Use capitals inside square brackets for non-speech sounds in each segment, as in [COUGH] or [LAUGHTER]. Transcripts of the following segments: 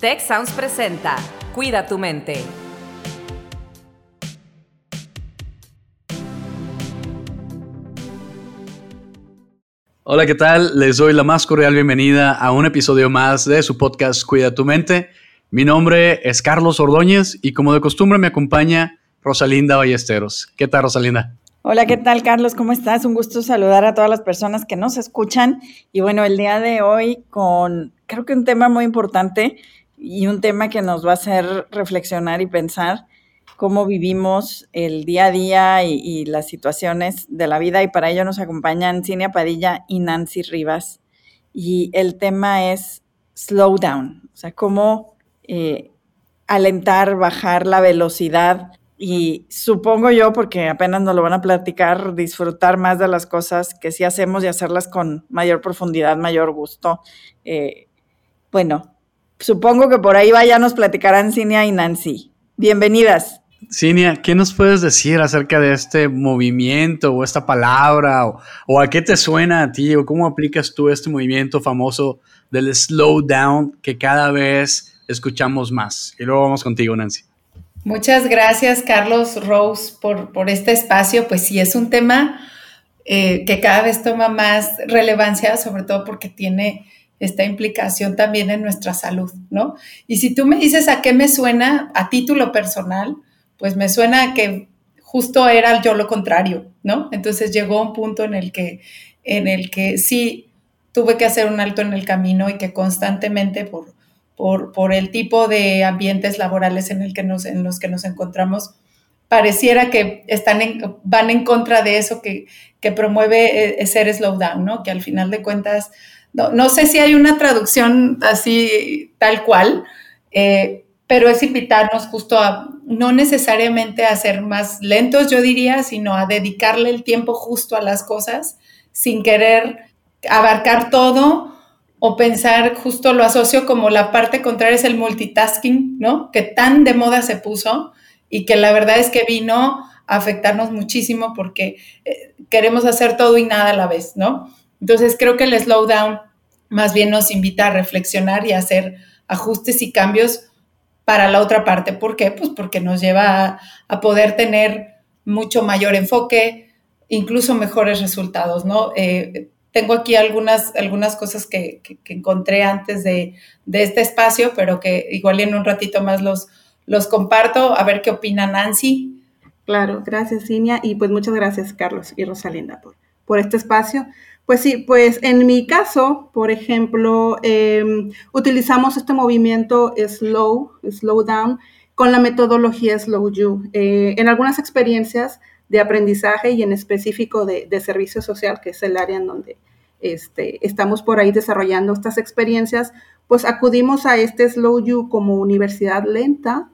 Tech Sounds presenta Cuida tu mente. Hola, ¿qué tal? Les doy la más cordial bienvenida a un episodio más de su podcast Cuida tu mente. Mi nombre es Carlos Ordóñez y como de costumbre me acompaña Rosalinda Ballesteros. ¿Qué tal, Rosalinda? Hola, ¿qué tal, Carlos? ¿Cómo estás? Un gusto saludar a todas las personas que nos escuchan. Y bueno, el día de hoy con, creo que un tema muy importante y un tema que nos va a hacer reflexionar y pensar cómo vivimos el día a día y, las situaciones de la vida. Y para ello nos acompañan Cinia Padilla y Nancy Rivas. Y el tema es slow down, o sea, cómo eh, alentar, bajar la velocidad y supongo yo, porque apenas nos lo van a platicar, disfrutar más de las cosas que sí hacemos y hacerlas con mayor profundidad, mayor gusto. Eh, bueno, supongo que por ahí vaya nos platicarán Cinia y Nancy. Bienvenidas. Cinia, ¿qué nos puedes decir acerca de este movimiento o esta palabra o, o, a qué te suena a ti o cómo aplicas tú este movimiento famoso del slow down que cada vez escuchamos más? Y luego vamos contigo, Nancy. Muchas gracias, Carlos Rose, por, por este espacio. Pues sí, es un tema eh, que cada vez toma más relevancia, sobre todo porque tiene esta implicación también en nuestra salud, ¿no? Y si tú me dices a qué me suena a título personal, pues me suena que justo era yo lo contrario, ¿no? Entonces llegó un punto en el que, en el que sí tuve que hacer un alto en el camino y que constantemente por por, el tipo de ambientes laborales en, el que nos, en los que nos encontramos, pareciera que están van en contra de eso que, promueve eh, ser slowdown, ¿no? Que al final de cuentas, no, sé si hay una traducción así tal cual, eh, pero es invitarnos justo a no necesariamente a ser más lentos, yo diría, sino a dedicarle el tiempo justo a las cosas sin querer abarcar todo o pensar, justo lo asocio como la parte contraria es el multitasking, ¿no? Que tan de moda se puso y que la verdad es que vino a afectarnos muchísimo porque eh, queremos hacer todo y nada a la vez, ¿no? Entonces creo que el slowdown más bien nos invita a reflexionar y a hacer ajustes y cambios para la otra parte. ¿Por qué? Pues porque nos lleva a, poder tener mucho mayor enfoque, incluso mejores resultados, ¿no? Eh, tengo aquí algunas, algunas cosas que, encontré antes de, este espacio, pero que igual en un ratito más los, los comparto, a ver qué opina Nancy. Claro, gracias Cinia y pues muchas gracias Carlos y Rosalinda por, por este espacio. Pues sí, pues en mi caso, por ejemplo, em, utilizamos este movimiento slow, slow down, con la metodología Slow You. Eh, en algunas experiencias de aprendizaje y en específico de, servicio social, que es el área en donde este, estamos por ahí desarrollando estas experiencias, pues acudimos a este Slow You como universidad lenta.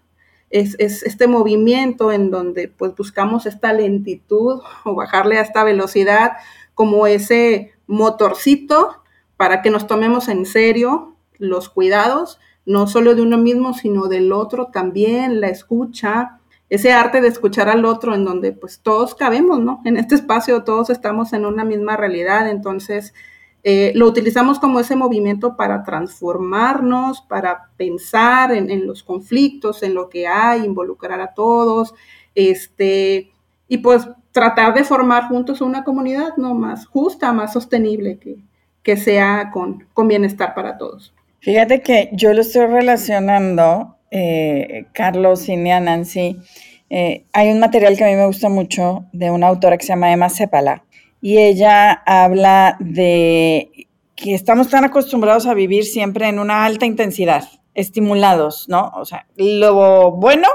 Es, es este movimiento en donde pues buscamos esta lentitud o bajarle a esta velocidad como ese motorcito para que nos tomemos en serio los cuidados, no solo de uno mismo, sino del otro también, la escucha, ese arte de escuchar al otro en donde pues todos cabemos, ¿no? En este espacio todos estamos en una misma realidad, entonces eh, lo utilizamos como ese movimiento para transformarnos, para pensar en, los conflictos, en lo que hay, involucrar a todos, este, y pues tratar de formar juntos una comunidad ¿no? más justa, más sostenible, que, que sea con, con bienestar para todos. Fíjate que yo lo estoy relacionando eh, Carlos y Nancy, eh, hay un material que a mí me gusta mucho de una autora que se llama Emma Cepala y ella habla de que estamos tan acostumbrados a vivir siempre en una alta intensidad, estimulados, ¿no? O sea, lo bueno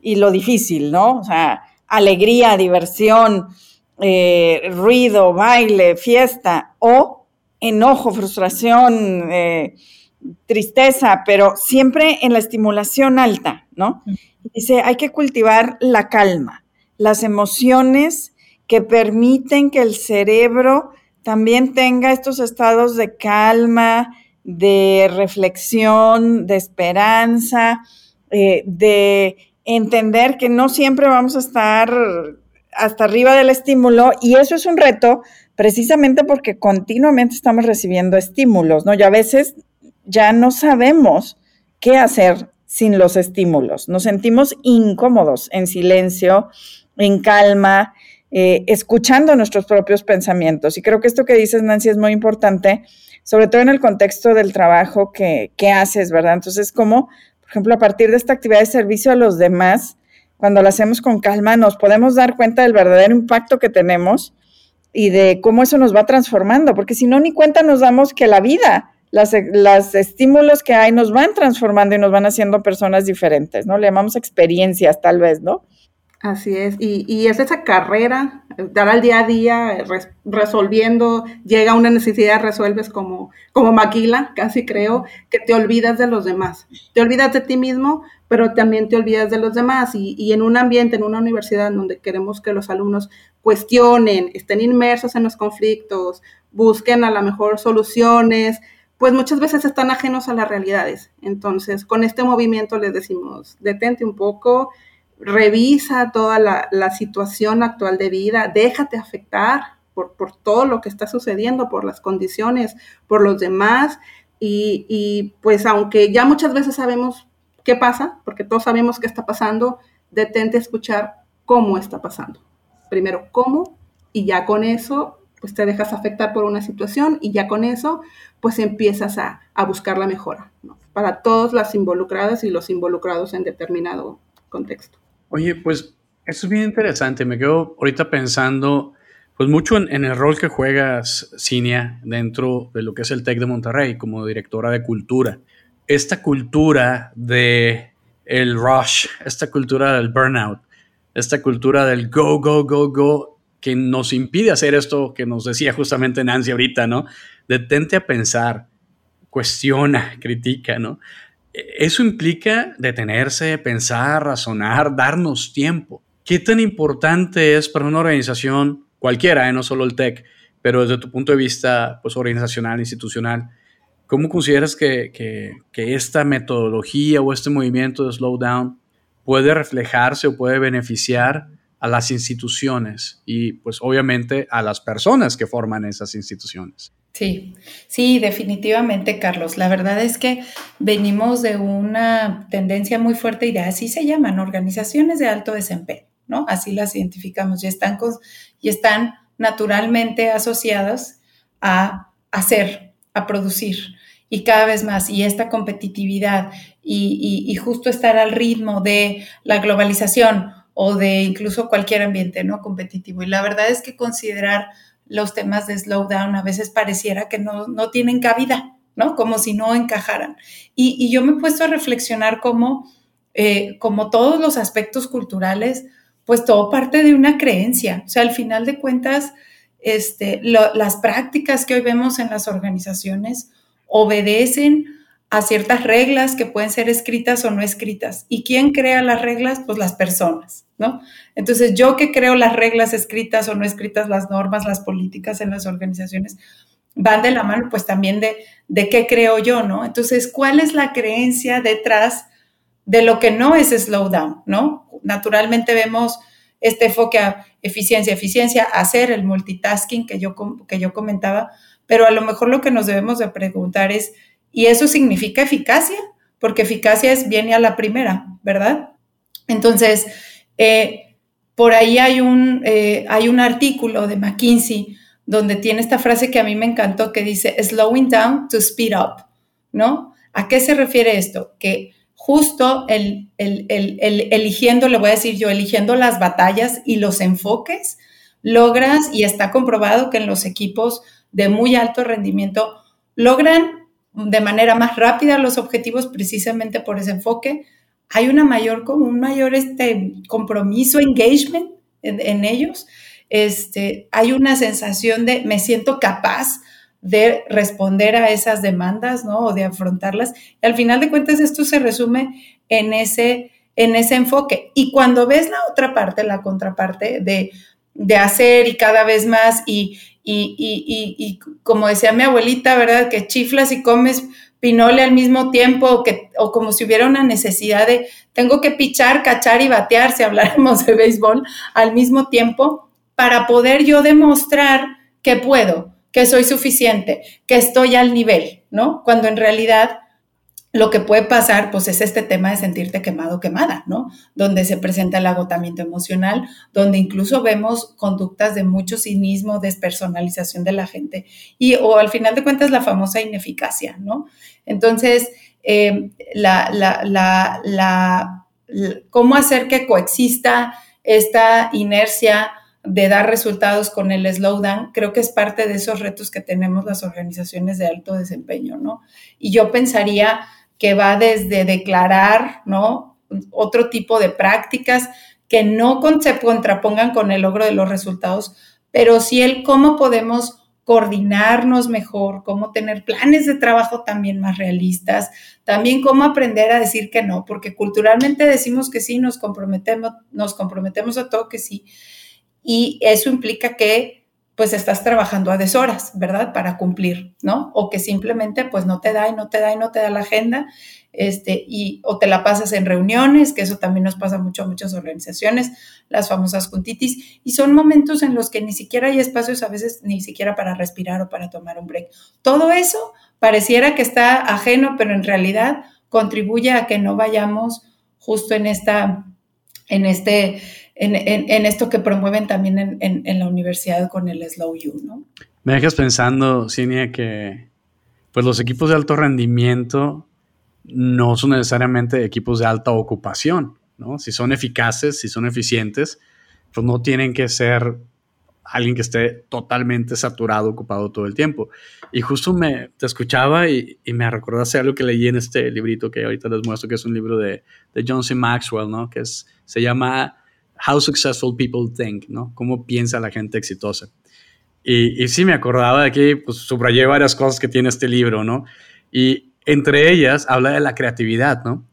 y lo difícil, ¿no? O sea, alegría, diversión, eh, ruido, baile, fiesta o enojo, frustración, tristeza, pero siempre en la estimulación alta, ¿no? Dice, hay que cultivar la calma, las emociones que permiten que el cerebro también tenga estos estados de calma, de reflexión, de esperanza, eh, de entender que no siempre vamos a estar hasta arriba del estímulo y eso es un reto precisamente porque continuamente estamos recibiendo estímulos, ¿no? Y a veces ya no sabemos qué hacer sin los estímulos. Nos sentimos incómodos en silencio, en calma, eh, escuchando nuestros propios pensamientos. Y creo que esto que dices, Nancy, es muy importante, sobre todo en el contexto del trabajo que, que haces, ¿verdad? Entonces, como, por ejemplo, a partir de esta actividad de servicio a los demás, cuando la hacemos con calma, nos podemos dar cuenta del verdadero impacto que tenemos y de cómo eso nos va transformando, porque si no, ni cuenta nos damos que la vida, las, los estímulos que hay nos van transformando y nos van haciendo personas diferentes, ¿no? Le llamamos experiencias tal vez, ¿no? Así es, y, y, es esa carrera, dar al día a día, resolviendo, llega una necesidad, resuelves como, como maquila, casi creo, que te olvidas de los demás. Te olvidas de ti mismo, pero también te olvidas de los demás. Y, y en un ambiente, en una universidad donde queremos que los alumnos cuestionen, estén inmersos en los conflictos, busquen a lo mejor soluciones, pues muchas veces están ajenos a las realidades. Entonces, con este movimiento les decimos, detente un poco, revisa toda la, situación actual de vida, déjate afectar por, todo lo que está sucediendo, por las condiciones, por los demás. Y, pues aunque ya muchas veces sabemos qué pasa, porque todos sabemos qué está pasando, detente a escuchar cómo está pasando. Primero, cómo, y ya con eso, pues te dejas afectar por una situación y ya con eso, pues empiezas a, buscar la mejora, Para todas las involucradas y los involucrados en determinado contexto. Oye, pues eso es bien interesante. Me quedo ahorita pensando, pues mucho en, el rol que juegas, Cinia, dentro de lo que es el TEC de Monterrey como directora de cultura. Esta cultura de el rush, esta cultura del burnout, esta cultura del go, go, go, go, que nos impide hacer esto que nos decía justamente Nancy ahorita, ¿no? Detente a pensar, cuestiona, critica, ¿no? Eso implica detenerse, pensar, razonar, darnos tiempo. ¿Qué tan importante es para una organización cualquiera, eh, no solo el TEC, pero desde tu punto de vista pues, organizacional, institucional, cómo consideras que, que esta metodología o este movimiento de slowdown puede reflejarse o puede beneficiar a las instituciones y pues obviamente a las personas que forman esas instituciones? Sí, sí, definitivamente, Carlos. La verdad es que venimos de una tendencia muy fuerte y de así se llaman organizaciones de alto desempeño, ¿no? Así las identificamos y están, y están naturalmente asociadas a hacer, a producir y cada vez más. Y esta competitividad y, y justo estar al ritmo de la globalización o de incluso cualquier ambiente, ¿no? Competitivo. Y la verdad es que considerar los temas de slowdown a veces pareciera que no, tienen cabida, ¿no? Como si no encajaran. Y, yo me he puesto a reflexionar cómo, eh, como todos los aspectos culturales, pues todo parte de una creencia. O sea, al final de cuentas, este, las prácticas que hoy vemos en las organizaciones obedecen a ciertas reglas que pueden ser escritas o no escritas. ¿Y quién crea las reglas? Pues las personas, ¿no? Entonces, yo que creo las reglas escritas o no escritas, las normas, las políticas en las organizaciones, van de la mano, pues también de, de qué creo yo, ¿no? Entonces, ¿cuál es la creencia detrás de lo que no es slowdown, ¿no? Naturalmente vemos este enfoque a eficiencia, eficiencia, hacer el multitasking que yo, que yo comentaba, pero a lo mejor lo que nos debemos de preguntar es, y eso significa eficacia, porque eficacia es viene a la primera, ¿verdad? Entonces, eh, por ahí hay un, eh, hay un artículo de McKinsey donde tiene esta frase que a mí me encantó que dice, slowing down to speed up, ¿no? ¿A qué se refiere esto? Que justo el, el, el, eligiendo, le voy a decir yo, eligiendo las batallas y los enfoques, logras, y está comprobado que en los equipos de muy alto rendimiento, logran de manera más rápida los objetivos precisamente por ese enfoque. Hay una mayor, un mayor este, compromiso, engagement en, ellos. Este, hay una sensación de me siento capaz de responder a esas demandas, ¿no? O de afrontarlas. Y al final de cuentas esto se resume en ese, en ese enfoque. Y cuando ves la otra parte, la contraparte de, de hacer y cada vez más y, y, como decía mi abuelita, ¿verdad? Que chiflas y comes pinole al mismo tiempo o, que, o como si hubiera una necesidad de tengo que pichar, cachar y batear, si habláramos de béisbol, al mismo tiempo, para poder yo demostrar que puedo, que soy suficiente, que estoy al nivel, ¿no? Cuando en realidad lo que puede pasar, pues es este tema de sentirte quemado, quemada, ¿no? Donde se presenta el agotamiento emocional, donde incluso vemos conductas de mucho cinismo, despersonalización de la gente y o al final de cuentas la famosa ineficacia, ¿no? Entonces, eh, la, la, la, cómo hacer que coexista esta inercia de dar resultados con el slowdown, creo que es parte de esos retos que tenemos las organizaciones de alto desempeño, ¿no? Y yo pensaría que va desde declarar, ¿no? Otro tipo de prácticas que no se contrapongan con el logro de los resultados, pero sí el cómo podemos coordinarnos mejor, cómo tener planes de trabajo también más realistas, también cómo aprender a decir que no, porque culturalmente decimos que sí, nos comprometemos, nos comprometemos a todo que sí, y eso implica que pues estás trabajando a deshoras, ¿verdad? Para cumplir, ¿no? O que simplemente pues no te da y no te da y no te da la agenda, este, y o te la pasas en reuniones, que eso también nos pasa mucho a muchas organizaciones, las famosas juntitis, y son momentos en los que ni siquiera hay espacios a veces ni siquiera para respirar o para tomar un break. Todo eso pareciera que está ajeno, pero en realidad contribuye a que no vayamos justo en esta, en este, en, esto que promueven también en, la universidad con el Slow You, ¿no? Me dejas pensando, Cinia, que pues los equipos de alto rendimiento no son necesariamente equipos de alta ocupación, ¿no? Si son eficaces, si son eficientes, pues no tienen que ser alguien que esté totalmente saturado, ocupado todo el tiempo. Y justo me te escuchaba y, me recordaste algo que leí en este librito que ahorita les muestro, que es un libro de, de John C. Maxwell, ¿no? Que es, se llama How Successful People Think, ¿no? Cómo piensa la gente exitosa. Y, y sí, me acordaba de que pues, subrayé varias cosas que tiene este libro, ¿no? Y entre ellas habla de la creatividad, ¿no?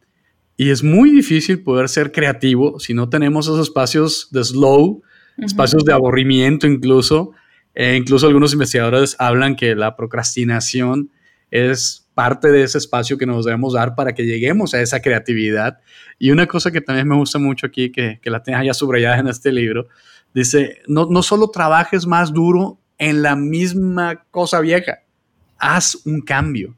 Y es muy difícil poder ser creativo si no tenemos esos espacios de slow, espacios de aburrimiento incluso. E incluso algunos investigadores hablan que la procrastinación es parte de ese espacio que nos debemos dar para que lleguemos a esa creatividad. Y una cosa que también me gusta mucho aquí, que, que la tenga ya subrayada en este libro, dice, no, no solo trabajes más duro en la misma cosa vieja, haz un cambio,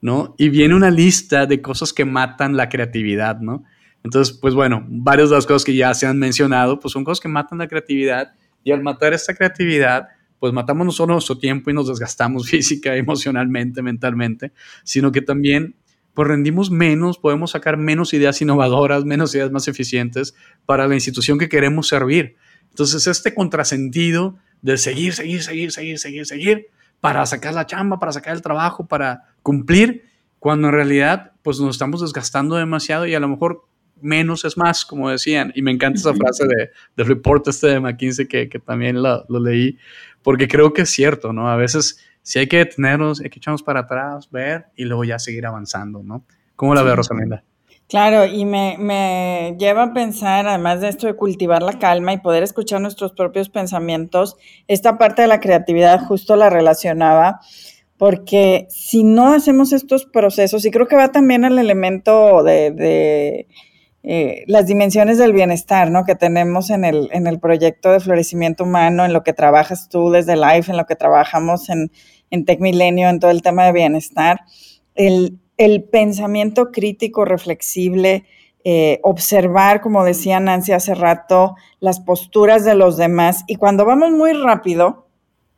¿no? Y viene una lista de cosas que matan la creatividad, ¿no? Entonces, pues bueno, varias de las cosas que ya se han mencionado, pues son cosas que matan la creatividad y al matar esta creatividad, pues matamos no solo nuestro tiempo y nos desgastamos [LAUGHS] física, emocionalmente, mentalmente, sino que también pues rendimos menos, podemos sacar menos ideas innovadoras, menos ideas más eficientes para la institución que queremos servir. Entonces, este contrasentido de seguir, seguir, seguir, seguir, seguir, seguir, para sacar la chamba, para sacar el trabajo, para cumplir, cuando en realidad pues nos estamos desgastando demasiado y a lo mejor menos es más, como decían. Y me encanta esa frase de, del report este de McKinsey que, que también lo, lo, leí, porque creo que es cierto, ¿no? A veces si hay que detenernos, hay que echarnos para atrás, ver y luego ya seguir avanzando, ¿no? ¿Cómo la ve Rosalinda? Claro, y me, me, lleva a pensar, además de esto de cultivar la calma y poder escuchar nuestros propios pensamientos, esta parte de la creatividad justo la relacionaba, porque si no hacemos estos procesos, y creo que va también al elemento de eh, las dimensiones del bienestar, ¿no? Que tenemos en el, en el proyecto de florecimiento humano, en lo que trabajas tú desde Life, en lo que trabajamos en, en Tech Milenio, en todo el tema de bienestar. El, el pensamiento crítico, reflexible, eh, observar, como decía Nancy hace rato, las posturas de los demás. Y cuando vamos muy rápido,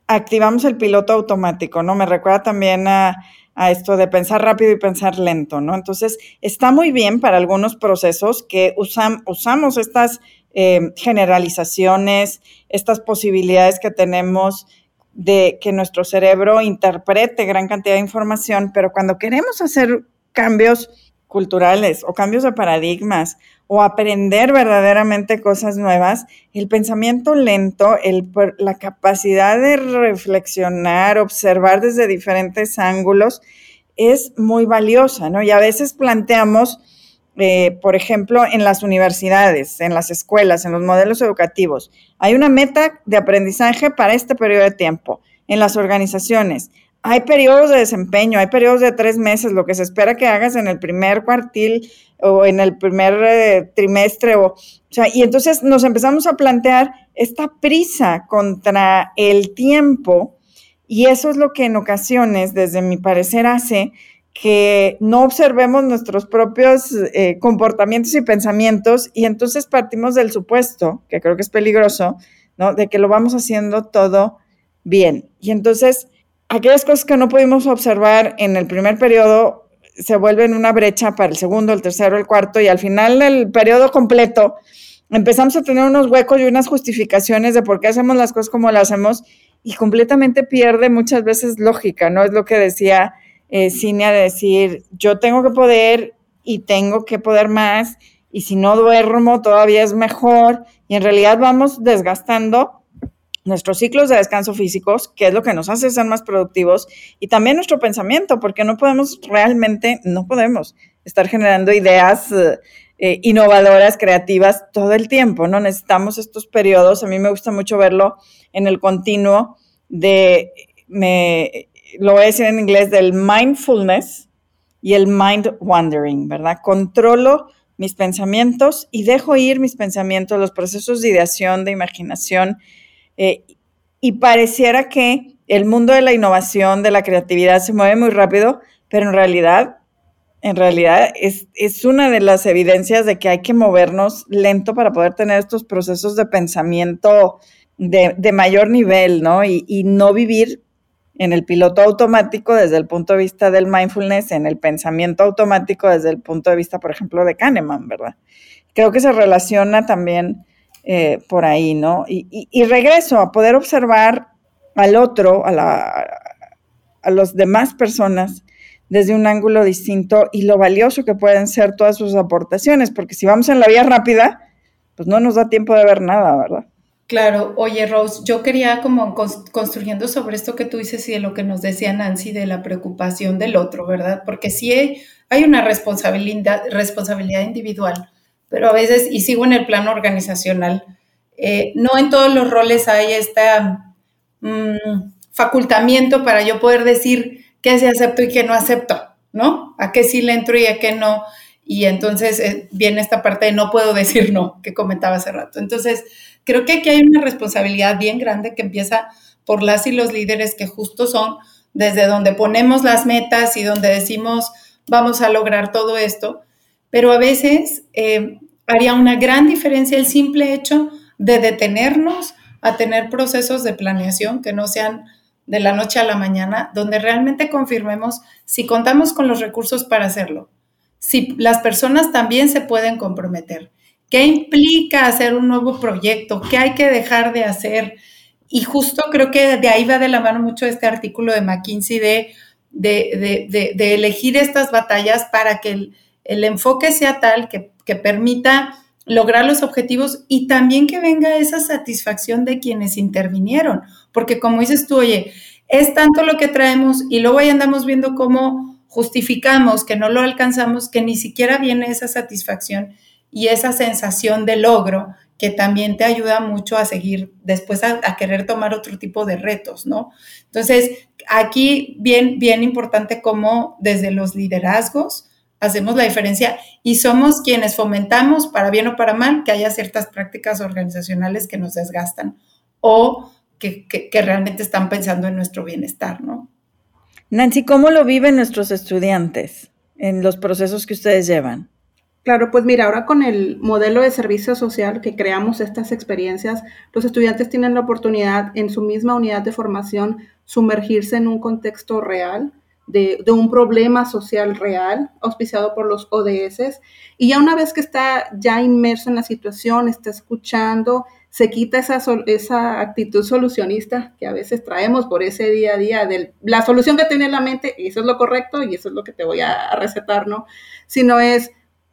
activamos el piloto automático, ¿no? Me recuerda también a a esto de pensar rápido y pensar lento, ¿no? Entonces, está muy bien para algunos procesos que usamos estas eh, generalizaciones, estas posibilidades que tenemos de que nuestro cerebro interprete gran cantidad de información, pero cuando queremos hacer cambios culturales o cambios de paradigmas o aprender verdaderamente cosas nuevas, el pensamiento lento, el, la capacidad de reflexionar, observar desde diferentes ángulos, es muy valiosa, ¿no? Y a veces planteamos, eh, por ejemplo, en las universidades, en las escuelas, en los modelos educativos, hay una meta de aprendizaje para este periodo de tiempo. En las organizaciones, hay periodos de desempeño, hay periodos de tres meses, lo que se espera que hagas en el primer cuartil o en el primer eh, trimestre, o, o sea, y entonces nos empezamos a plantear esta prisa contra el tiempo, y eso es lo que en ocasiones, desde mi parecer, hace que no observemos nuestros propios eh, comportamientos y pensamientos y entonces partimos del supuesto, que creo que es peligroso, ¿no? De que lo vamos haciendo todo bien. Y entonces, aquellas cosas que no pudimos observar en el primer periodo se vuelven una brecha para el segundo, el tercero, el cuarto y al final del periodo completo empezamos a tener unos huecos y unas justificaciones de por qué hacemos las cosas como las hacemos y completamente pierde muchas veces lógica, ¿no? Es lo que decía eh, Cinia de decir, yo tengo que poder y tengo que poder más, y si no duermo todavía es mejor, y en realidad vamos desgastando nuestros ciclos de descanso físicos, que es lo que nos hace ser más productivos, y también nuestro pensamiento, porque no podemos realmente, no podemos estar generando ideas eh, eh, innovadoras, creativas todo el tiempo, ¿no? Necesitamos estos periodos, a mí me gusta mucho verlo en el continuo de, lo voy a decir en inglés, del mindfulness y el mind wandering, ¿verdad? Controlo mis pensamientos y dejo ir mis pensamientos, los procesos de ideación, de imaginación, eh, y pareciera que el mundo de la innovación, de la creatividad se mueve muy rápido, pero en realidad, en realidad es, es una de las evidencias de que hay que movernos lento para poder tener estos procesos de pensamiento de, de mayor nivel, ¿no? Y, y no vivir en el piloto automático desde el punto de vista del mindfulness, en el pensamiento automático desde el punto de vista, por ejemplo, de Kahneman, ¿verdad? Creo que se relaciona también eh, por ahí, ¿no? Y, regreso a poder observar al otro, a, la, a las demás personas desde un ángulo distinto y lo valioso que pueden ser todas sus aportaciones, porque si vamos en la vía rápida, pues no nos da tiempo de ver nada, ¿verdad? Claro, oye Rose, yo quería como construyendo sobre esto que tú dices y de lo que nos decía Nancy de la preocupación del otro, ¿verdad? Porque sí hay, una responsabilidad, responsabilidad individual, pero a veces, y sigo en el plano organizacional, eh, no en todos los roles hay este facultamiento para yo poder decir qué se acepto y qué no acepto, ¿no? A qué sí le entro y a qué no. Y entonces eh, viene esta parte de no puedo decir no, que comentaba hace rato. Entonces, Creo que aquí hay una responsabilidad bien grande que empieza por las y los líderes que justo son desde donde ponemos las metas y donde decimos vamos a lograr todo esto, pero a veces eh, haría una gran diferencia el simple hecho de detenernos a tener procesos de planeación que no sean de la noche a la mañana, donde realmente confirmemos si contamos con los recursos para hacerlo, si las personas también se pueden comprometer ¿Qué implica hacer un nuevo proyecto? ¿Qué hay que dejar de hacer? Y justo creo que de ahí va de la mano mucho este artículo de McKinsey de, de, elegir estas batallas para que el, enfoque sea tal que, que permita lograr los objetivos y también que venga esa satisfacción de quienes intervinieron. Porque como dices tú, oye, es tanto lo que traemos y luego ahí andamos viendo cómo justificamos que no lo alcanzamos, que ni siquiera viene esa satisfacción y esa sensación de logro que también te ayuda mucho a seguir después a, querer tomar otro tipo de retos, ¿no? Entonces, aquí bien, bien importante cómo desde los liderazgos hacemos la diferencia y somos quienes fomentamos, para bien o para mal, que haya ciertas prácticas organizacionales que nos desgastan o que, que realmente están pensando en nuestro bienestar, ¿no? Nancy, ¿cómo lo viven nuestros estudiantes en los procesos que ustedes llevan? Claro, pues mira, ahora con el modelo de servicio social que creamos estas experiencias, los estudiantes tienen la oportunidad en su misma unidad de formación sumergirse en un contexto real, de, un problema social real, auspiciado por los ODS, y ya una vez que está ya inmerso en la situación, está escuchando, se quita esa, esa actitud solucionista que a veces traemos por ese día a día de la solución que tiene en la mente, y eso es lo correcto, y eso es lo que te voy a recetar, ¿no? Sino es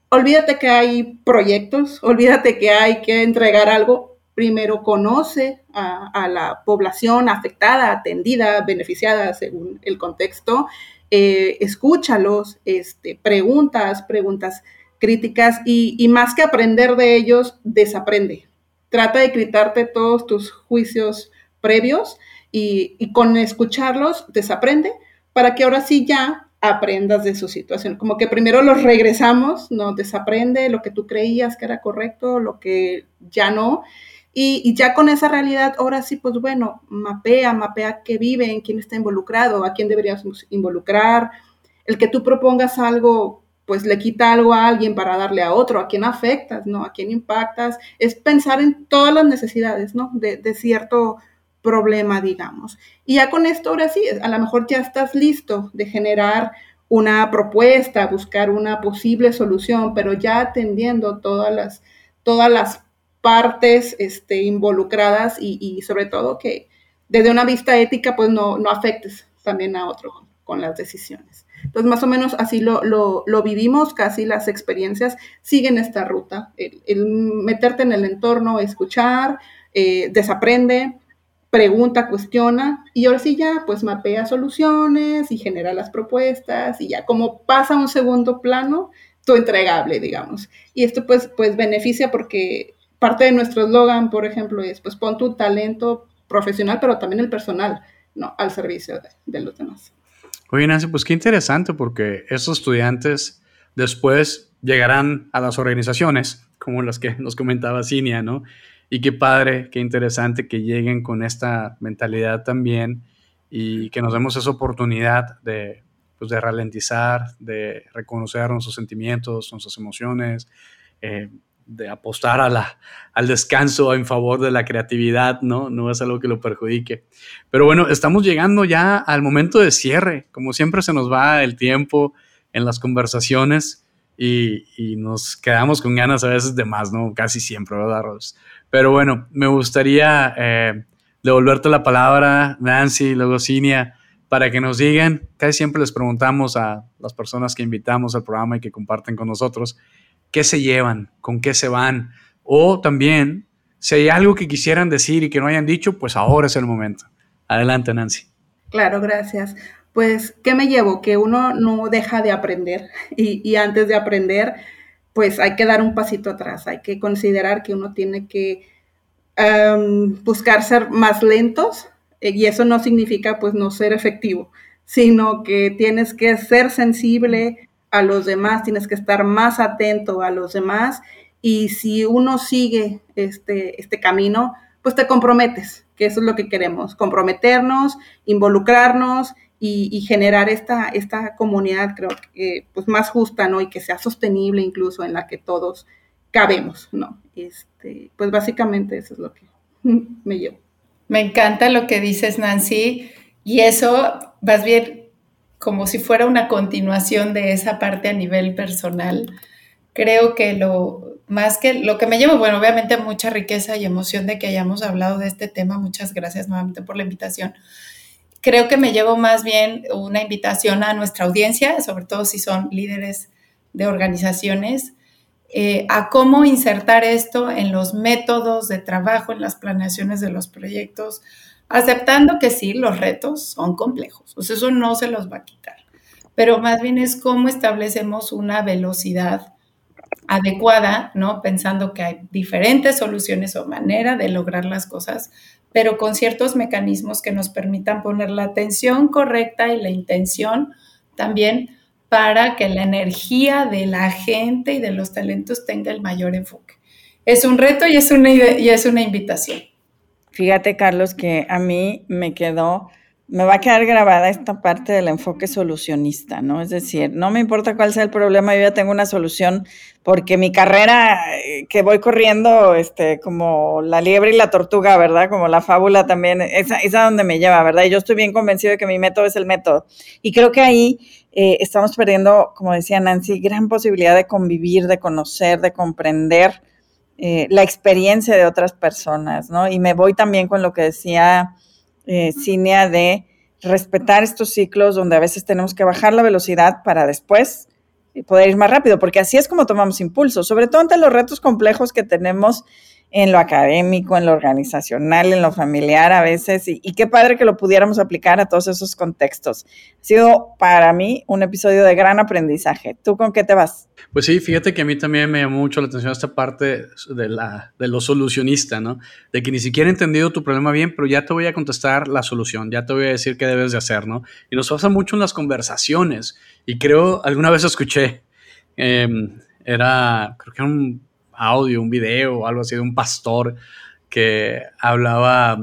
olvídate que hay proyectos, olvídate que hay que entregar algo. Primero conoce a, la población afectada, atendida, beneficiada según el contexto. Eh, escúchalos, este, preguntas, preguntas críticas y, más que aprender de ellos, desaprende. Trata de quitarte todos tus juicios previos y, y con escucharlos, desaprende para que ahora sí ya aprendas de su situación. Como que primero los regresamos, nos desaprende lo que tú creías que era correcto, lo que ya no. Y, ya con esa realidad, ahora sí, pues bueno, mapea, mapea qué viven, quién está involucrado, a quién deberíamos involucrar, el que tú propongas algo pues le quita algo a alguien para darle a otro, a quién afectas, ¿no? A quién impactas, es pensar en todas las necesidades, ¿no? De, de, cierto problema, digamos. Y ya con esto, ahora sí, a lo mejor ya estás listo de generar una propuesta, buscar una posible solución, pero ya atendiendo todas las, todas las partes este, involucradas y, y, sobre todo que desde una vista ética pues no, no afectes también a otro con las decisiones. Entonces, más o menos así lo, lo, lo vivimos, casi las experiencias siguen esta ruta, el, meterte en el entorno, escuchar, eh, desaprende, pregunta, cuestiona y ahora sí ya pues mapea soluciones y genera las propuestas y ya como pasa a un segundo plano, tu entregable, digamos. Y esto pues, pues beneficia porque parte de nuestro eslogan, por ejemplo, es pues pon tu talento profesional, pero también el personal, ¿no? Al servicio de, de los demás. Oye, Nancy, pues qué interesante porque esos estudiantes después llegarán a las organizaciones, como las que nos comentaba Cinia, ¿no? Y qué padre, qué interesante que lleguen con esta mentalidad también y que nos demos esa oportunidad de, pues, de ralentizar, de reconocer nuestros sentimientos, nuestras emociones, eh, de apostar a la, al descanso en favor de la creatividad, ¿no? No es algo que lo perjudique. Pero bueno, estamos llegando ya al momento de cierre. Como siempre se nos va el tiempo en las conversaciones y, nos quedamos con ganas a veces de más, ¿no? Casi siempre, ¿verdad, Ros? Pero bueno, me gustaría eh, devolverte la palabra, Nancy, luego Cinia, para que nos digan, casi siempre les preguntamos a las personas que invitamos al programa y que comparten con nosotros, qué se llevan, con qué se van, o también si hay algo que quisieran decir y que no hayan dicho, pues ahora es el momento. Adelante, Nancy. Claro, gracias. Pues, ¿qué me llevo? Que uno no deja de aprender [LAUGHS] y, antes de aprender, pues hay que dar un pasito atrás, hay que considerar que uno tiene que um, buscar ser más lentos eh, y eso no significa pues no ser efectivo, sino que tienes que ser sensible, a los demás, tienes que estar más atento a los demás y si uno sigue este, este camino, pues te comprometes, que eso es lo que queremos, comprometernos, involucrarnos y, generar esta, esta comunidad, creo que pues más justa, ¿no? Y que sea sostenible incluso en la que todos cabemos, ¿no? Este, pues básicamente eso es lo que [LAUGHS] me llevo. Me encanta lo que dices, Nancy, y eso, vas bien, como si fuera una continuación de esa parte a nivel personal. Creo que lo más que lo que me lleva, bueno, obviamente mucha riqueza y emoción de que hayamos hablado de este tema. Muchas gracias nuevamente por la invitación. Creo que me llevo más bien una invitación a nuestra audiencia, sobre todo si son líderes de organizaciones, eh, a cómo insertar esto en los métodos de trabajo, en las planeaciones de los proyectos, aceptando que sí, los retos son complejos, sea, eso no se los va a quitar, pero más bien es cómo establecemos una velocidad adecuada, ¿no? Pensando que hay diferentes soluciones o manera de lograr las cosas, pero con ciertos mecanismos que nos permitan poner la atención correcta y la intención también para que la energía de la gente y de los talentos tenga el mayor enfoque. Es un reto y es una, y es una invitación. Fíjate, Carlos, que a mí me quedó, me va a quedar grabada esta parte del enfoque solucionista, ¿no? Es decir, no me importa cuál sea el problema, yo ya tengo una solución, porque mi carrera eh, que voy corriendo, este, como la liebre y la tortuga, ¿verdad? Como la fábula también, esa es donde me lleva, ¿verdad? Y yo estoy bien convencido de que mi método es el método. Y creo que ahí eh, estamos perdiendo, como decía Nancy, gran posibilidad de convivir, de conocer, de comprender eh, la experiencia de otras personas, ¿no? Y me voy también con lo que decía eh, Cinea de respetar estos ciclos donde a veces tenemos que bajar la velocidad para después poder ir más rápido, porque así es como tomamos impulso, sobre todo ante los retos complejos que tenemos en lo académico, en lo organizacional, en lo familiar a veces, y, qué padre que lo pudiéramos aplicar a todos esos contextos. Ha sido para mí un episodio de gran aprendizaje. ¿Tú con qué te vas? Pues sí, fíjate que a mí también me llamó mucho la atención esta parte de, la, de lo solucionista, ¿no? De que ni siquiera he entendido tu problema bien, pero ya te voy a contestar la solución, ya te voy a decir qué debes de hacer, ¿no? Y nos pasa mucho en las conversaciones, y creo, alguna vez escuché, em, era, creo que era un audio, un video o algo así de un pastor que hablaba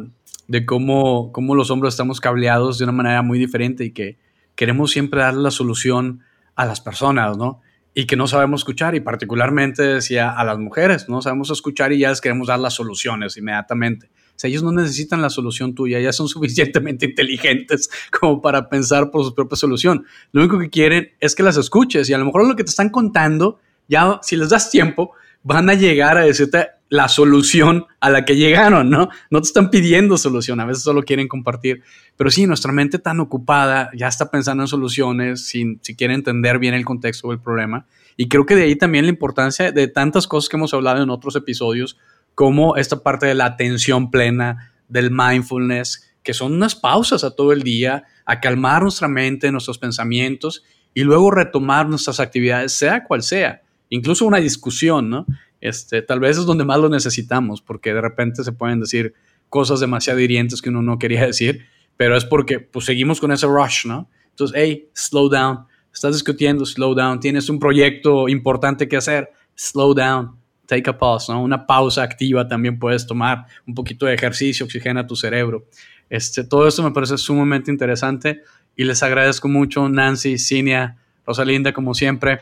de cómo, cómo los hombres estamos cableados de una manera muy diferente y que queremos siempre dar la solución a las personas, ¿no? Y que no sabemos escuchar, y particularmente decía a las mujeres, no sabemos escuchar y ya les queremos dar las soluciones inmediatamente. O sea, ellos no necesitan la solución tuya, ya son [LAUGHS] suficientemente inteligentes como para pensar por su propia solución. Lo único que quieren es que las escuches y a lo mejor lo que te están contando, ya si les das tiempo, van a llegar a decirte la solución a la que llegaron, ¿no? No te están pidiendo solución, a veces solo quieren compartir. Pero sí, nuestra mente tan ocupada ya está pensando en soluciones sin siquiera entender bien el contexto del problema. Y creo que de ahí también la importancia de tantas cosas que hemos hablado en otros episodios, como esta parte de la atención plena, del mindfulness, que son unas pausas a todo el día, a calmar nuestra mente, nuestros pensamientos y luego retomar nuestras actividades, sea cual sea incluso una discusión, ¿no? Este, tal vez es donde más lo necesitamos, porque de repente se pueden decir cosas demasiado hirientes que uno no quería decir, pero es porque pues seguimos con ese rush, ¿no? Entonces, hey, slow down, estás discutiendo, slow down, tienes un proyecto importante que hacer, slow down, take a pause, ¿no? Una pausa activa también puedes tomar, un poquito de ejercicio, oxigena tu cerebro. Este, todo esto me parece sumamente interesante y les agradezco mucho, Nancy, Cinia, Rosalinda, como siempre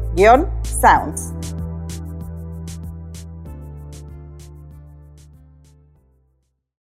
sounds